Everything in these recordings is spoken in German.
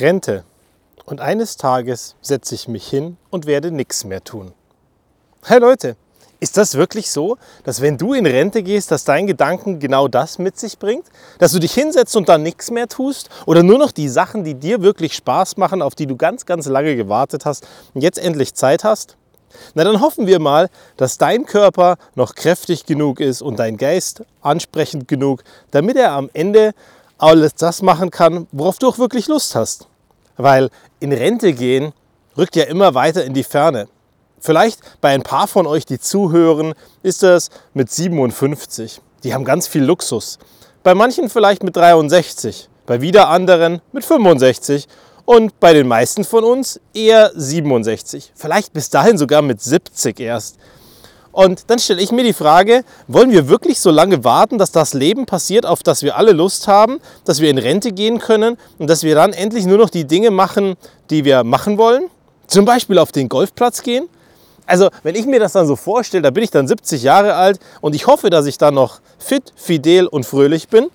Rente. Und eines Tages setze ich mich hin und werde nichts mehr tun. Hey Leute, ist das wirklich so, dass wenn du in Rente gehst, dass dein Gedanken genau das mit sich bringt? Dass du dich hinsetzt und dann nichts mehr tust? Oder nur noch die Sachen, die dir wirklich Spaß machen, auf die du ganz, ganz lange gewartet hast und jetzt endlich Zeit hast? Na dann hoffen wir mal, dass dein Körper noch kräftig genug ist und dein Geist ansprechend genug, damit er am Ende alles das machen kann, worauf du auch wirklich Lust hast. Weil in Rente gehen rückt ja immer weiter in die Ferne. Vielleicht bei ein paar von euch, die zuhören, ist das mit 57. Die haben ganz viel Luxus. Bei manchen vielleicht mit 63, bei wieder anderen mit 65 und bei den meisten von uns eher 67. Vielleicht bis dahin sogar mit 70 erst. Und dann stelle ich mir die Frage, wollen wir wirklich so lange warten, dass das Leben passiert, auf das wir alle Lust haben, dass wir in Rente gehen können und dass wir dann endlich nur noch die Dinge machen, die wir machen wollen? Zum Beispiel auf den Golfplatz gehen? Also wenn ich mir das dann so vorstelle, da bin ich dann 70 Jahre alt und ich hoffe, dass ich dann noch fit, fidel und fröhlich bin.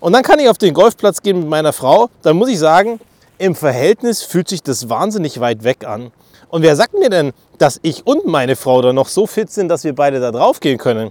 Und dann kann ich auf den Golfplatz gehen mit meiner Frau. Dann muss ich sagen, im Verhältnis fühlt sich das wahnsinnig weit weg an. Und wer sagt mir denn, dass ich und meine Frau dann noch so fit sind, dass wir beide da drauf gehen können?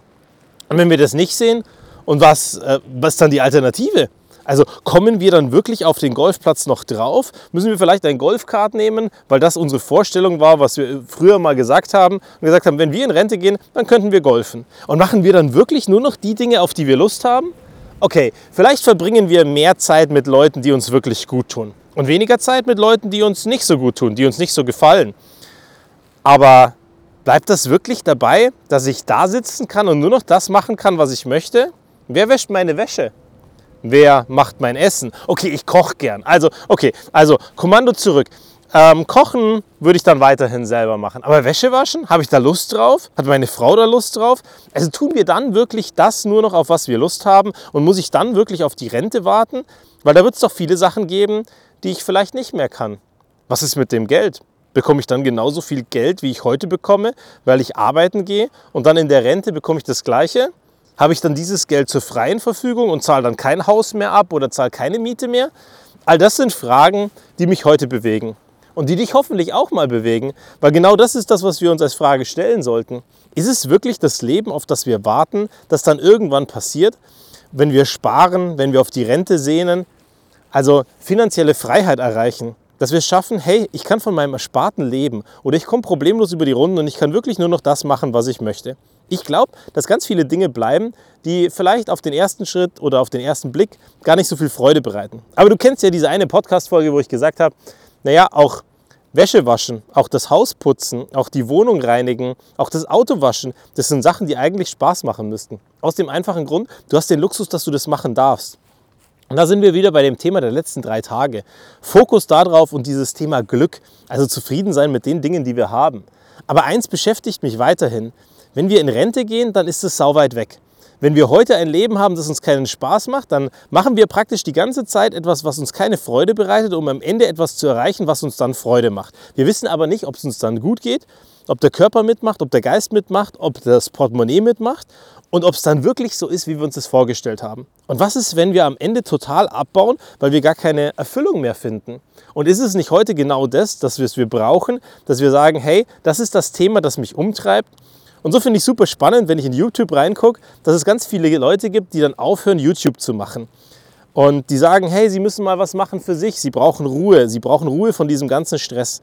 Und wenn wir das nicht sehen, und was, äh, was ist dann die Alternative? Also kommen wir dann wirklich auf den Golfplatz noch drauf? Müssen wir vielleicht ein Golfkart nehmen, weil das unsere Vorstellung war, was wir früher mal gesagt haben und gesagt haben, wenn wir in Rente gehen, dann könnten wir golfen. Und machen wir dann wirklich nur noch die Dinge, auf die wir Lust haben? Okay, vielleicht verbringen wir mehr Zeit mit Leuten, die uns wirklich gut tun und weniger Zeit mit Leuten, die uns nicht so gut tun, die uns nicht so gefallen. Aber bleibt das wirklich dabei, dass ich da sitzen kann und nur noch das machen kann, was ich möchte? Wer wäscht meine Wäsche? Wer macht mein Essen? Okay, ich koche gern. Also, okay, also Kommando zurück. Ähm, kochen würde ich dann weiterhin selber machen. Aber Wäsche waschen, habe ich da Lust drauf? Hat meine Frau da Lust drauf? Also tun wir dann wirklich das nur noch, auf was wir Lust haben? Und muss ich dann wirklich auf die Rente warten? Weil da wird es doch viele Sachen geben, die ich vielleicht nicht mehr kann. Was ist mit dem Geld? Bekomme ich dann genauso viel Geld, wie ich heute bekomme, weil ich arbeiten gehe und dann in der Rente bekomme ich das Gleiche? Habe ich dann dieses Geld zur freien Verfügung und zahle dann kein Haus mehr ab oder zahle keine Miete mehr? All das sind Fragen, die mich heute bewegen und die dich hoffentlich auch mal bewegen, weil genau das ist das, was wir uns als Frage stellen sollten. Ist es wirklich das Leben, auf das wir warten, das dann irgendwann passiert, wenn wir sparen, wenn wir auf die Rente sehnen, also finanzielle Freiheit erreichen, dass wir schaffen, hey, ich kann von meinem Ersparten leben oder ich komme problemlos über die Runden und ich kann wirklich nur noch das machen, was ich möchte. Ich glaube, dass ganz viele Dinge bleiben, die vielleicht auf den ersten Schritt oder auf den ersten Blick gar nicht so viel Freude bereiten. Aber du kennst ja diese eine Podcast-Folge, wo ich gesagt habe, naja, auch Wäsche waschen, auch das Haus putzen, auch die Wohnung reinigen, auch das Auto waschen, das sind Sachen, die eigentlich Spaß machen müssten. Aus dem einfachen Grund, du hast den Luxus, dass du das machen darfst. Und da sind wir wieder bei dem Thema der letzten drei Tage. Fokus darauf und dieses Thema Glück, also zufrieden sein mit den Dingen, die wir haben. Aber eins beschäftigt mich weiterhin. Wenn wir in Rente gehen, dann ist es sauweit weg. Wenn wir heute ein Leben haben, das uns keinen Spaß macht, dann machen wir praktisch die ganze Zeit etwas, was uns keine Freude bereitet, um am Ende etwas zu erreichen, was uns dann Freude macht. Wir wissen aber nicht, ob es uns dann gut geht, ob der Körper mitmacht, ob der Geist mitmacht, ob das Portemonnaie mitmacht und ob es dann wirklich so ist, wie wir uns das vorgestellt haben. Und was ist, wenn wir am Ende total abbauen, weil wir gar keine Erfüllung mehr finden? Und ist es nicht heute genau das, dass wir es wir brauchen, dass wir sagen, hey, das ist das Thema, das mich umtreibt? Und so finde ich super spannend, wenn ich in YouTube reingucke, dass es ganz viele Leute gibt, die dann aufhören, YouTube zu machen. Und die sagen, hey, sie müssen mal was machen für sich, sie brauchen Ruhe, sie brauchen Ruhe von diesem ganzen Stress.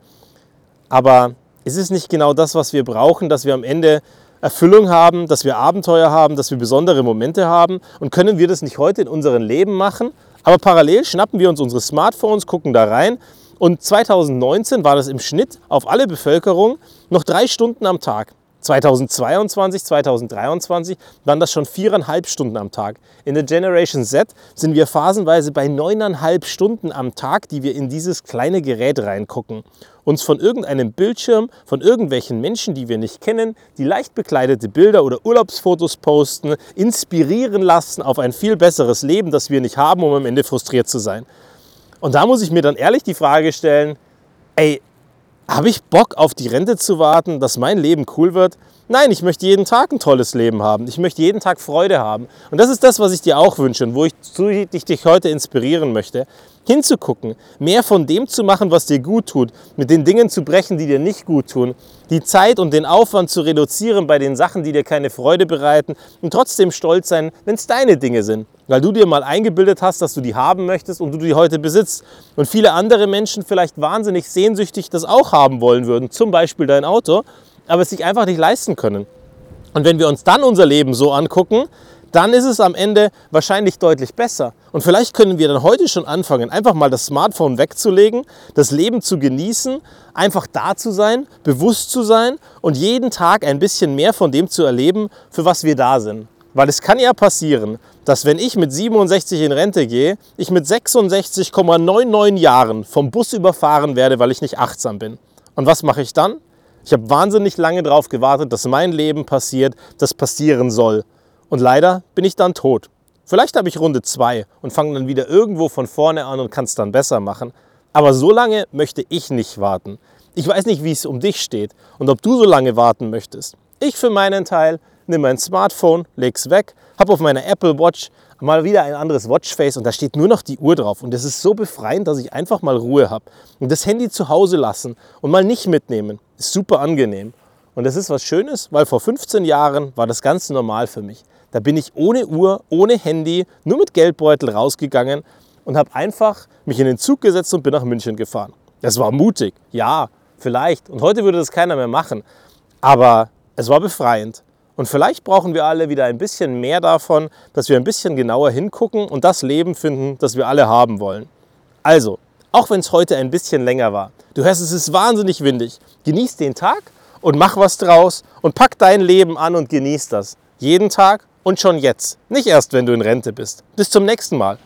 Aber ist es nicht genau das, was wir brauchen, dass wir am Ende Erfüllung haben, dass wir Abenteuer haben, dass wir besondere Momente haben? Und können wir das nicht heute in unserem Leben machen? Aber parallel schnappen wir uns unsere Smartphones, gucken da rein. Und 2019 war das im Schnitt auf alle Bevölkerung noch drei Stunden am Tag. 2022, 2023 waren das schon viereinhalb Stunden am Tag. In der Generation Z sind wir phasenweise bei neuneinhalb Stunden am Tag, die wir in dieses kleine Gerät reingucken. Uns von irgendeinem Bildschirm, von irgendwelchen Menschen, die wir nicht kennen, die leicht bekleidete Bilder oder Urlaubsfotos posten, inspirieren lassen auf ein viel besseres Leben, das wir nicht haben, um am Ende frustriert zu sein. Und da muss ich mir dann ehrlich die Frage stellen, ey, habe ich Bock auf die Rente zu warten, dass mein Leben cool wird, Nein, ich möchte jeden Tag ein tolles Leben haben. Ich möchte jeden Tag Freude haben. Und das ist das, was ich dir auch wünsche und wo ich, ich dich heute inspirieren möchte, hinzugucken, mehr von dem zu machen, was dir gut tut, mit den Dingen zu brechen, die dir nicht gut tun, die Zeit und den Aufwand zu reduzieren bei den Sachen, die dir keine Freude bereiten und trotzdem stolz sein, wenn es deine Dinge sind, weil du dir mal eingebildet hast, dass du die haben möchtest und du die heute besitzt und viele andere Menschen vielleicht wahnsinnig sehnsüchtig das auch haben wollen würden, zum Beispiel dein Auto aber es sich einfach nicht leisten können. Und wenn wir uns dann unser Leben so angucken, dann ist es am Ende wahrscheinlich deutlich besser. Und vielleicht können wir dann heute schon anfangen, einfach mal das Smartphone wegzulegen, das Leben zu genießen, einfach da zu sein, bewusst zu sein und jeden Tag ein bisschen mehr von dem zu erleben, für was wir da sind. Weil es kann ja passieren, dass wenn ich mit 67 in Rente gehe, ich mit 66,99 Jahren vom Bus überfahren werde, weil ich nicht achtsam bin. Und was mache ich dann? Ich habe wahnsinnig lange darauf gewartet, dass mein Leben passiert, das passieren soll. Und leider bin ich dann tot. Vielleicht habe ich Runde 2 und fange dann wieder irgendwo von vorne an und kann es dann besser machen. Aber so lange möchte ich nicht warten. Ich weiß nicht, wie es um dich steht und ob du so lange warten möchtest. Ich für meinen Teil nehme mein Smartphone, lege es weg, habe auf meiner Apple Watch mal wieder ein anderes Watchface und da steht nur noch die Uhr drauf. Und das ist so befreiend, dass ich einfach mal Ruhe habe. Und das Handy zu Hause lassen und mal nicht mitnehmen, ist super angenehm. Und das ist was Schönes, weil vor 15 Jahren war das ganz normal für mich. Da bin ich ohne Uhr, ohne Handy, nur mit Geldbeutel rausgegangen und habe einfach mich in den Zug gesetzt und bin nach München gefahren. Das war mutig, ja, vielleicht. Und heute würde das keiner mehr machen. Aber es war befreiend. Und vielleicht brauchen wir alle wieder ein bisschen mehr davon, dass wir ein bisschen genauer hingucken und das Leben finden, das wir alle haben wollen. Also, auch wenn es heute ein bisschen länger war, du hörst, es ist wahnsinnig windig, genieß den Tag und mach was draus und pack dein Leben an und genieß das. Jeden Tag und schon jetzt. Nicht erst, wenn du in Rente bist. Bis zum nächsten Mal.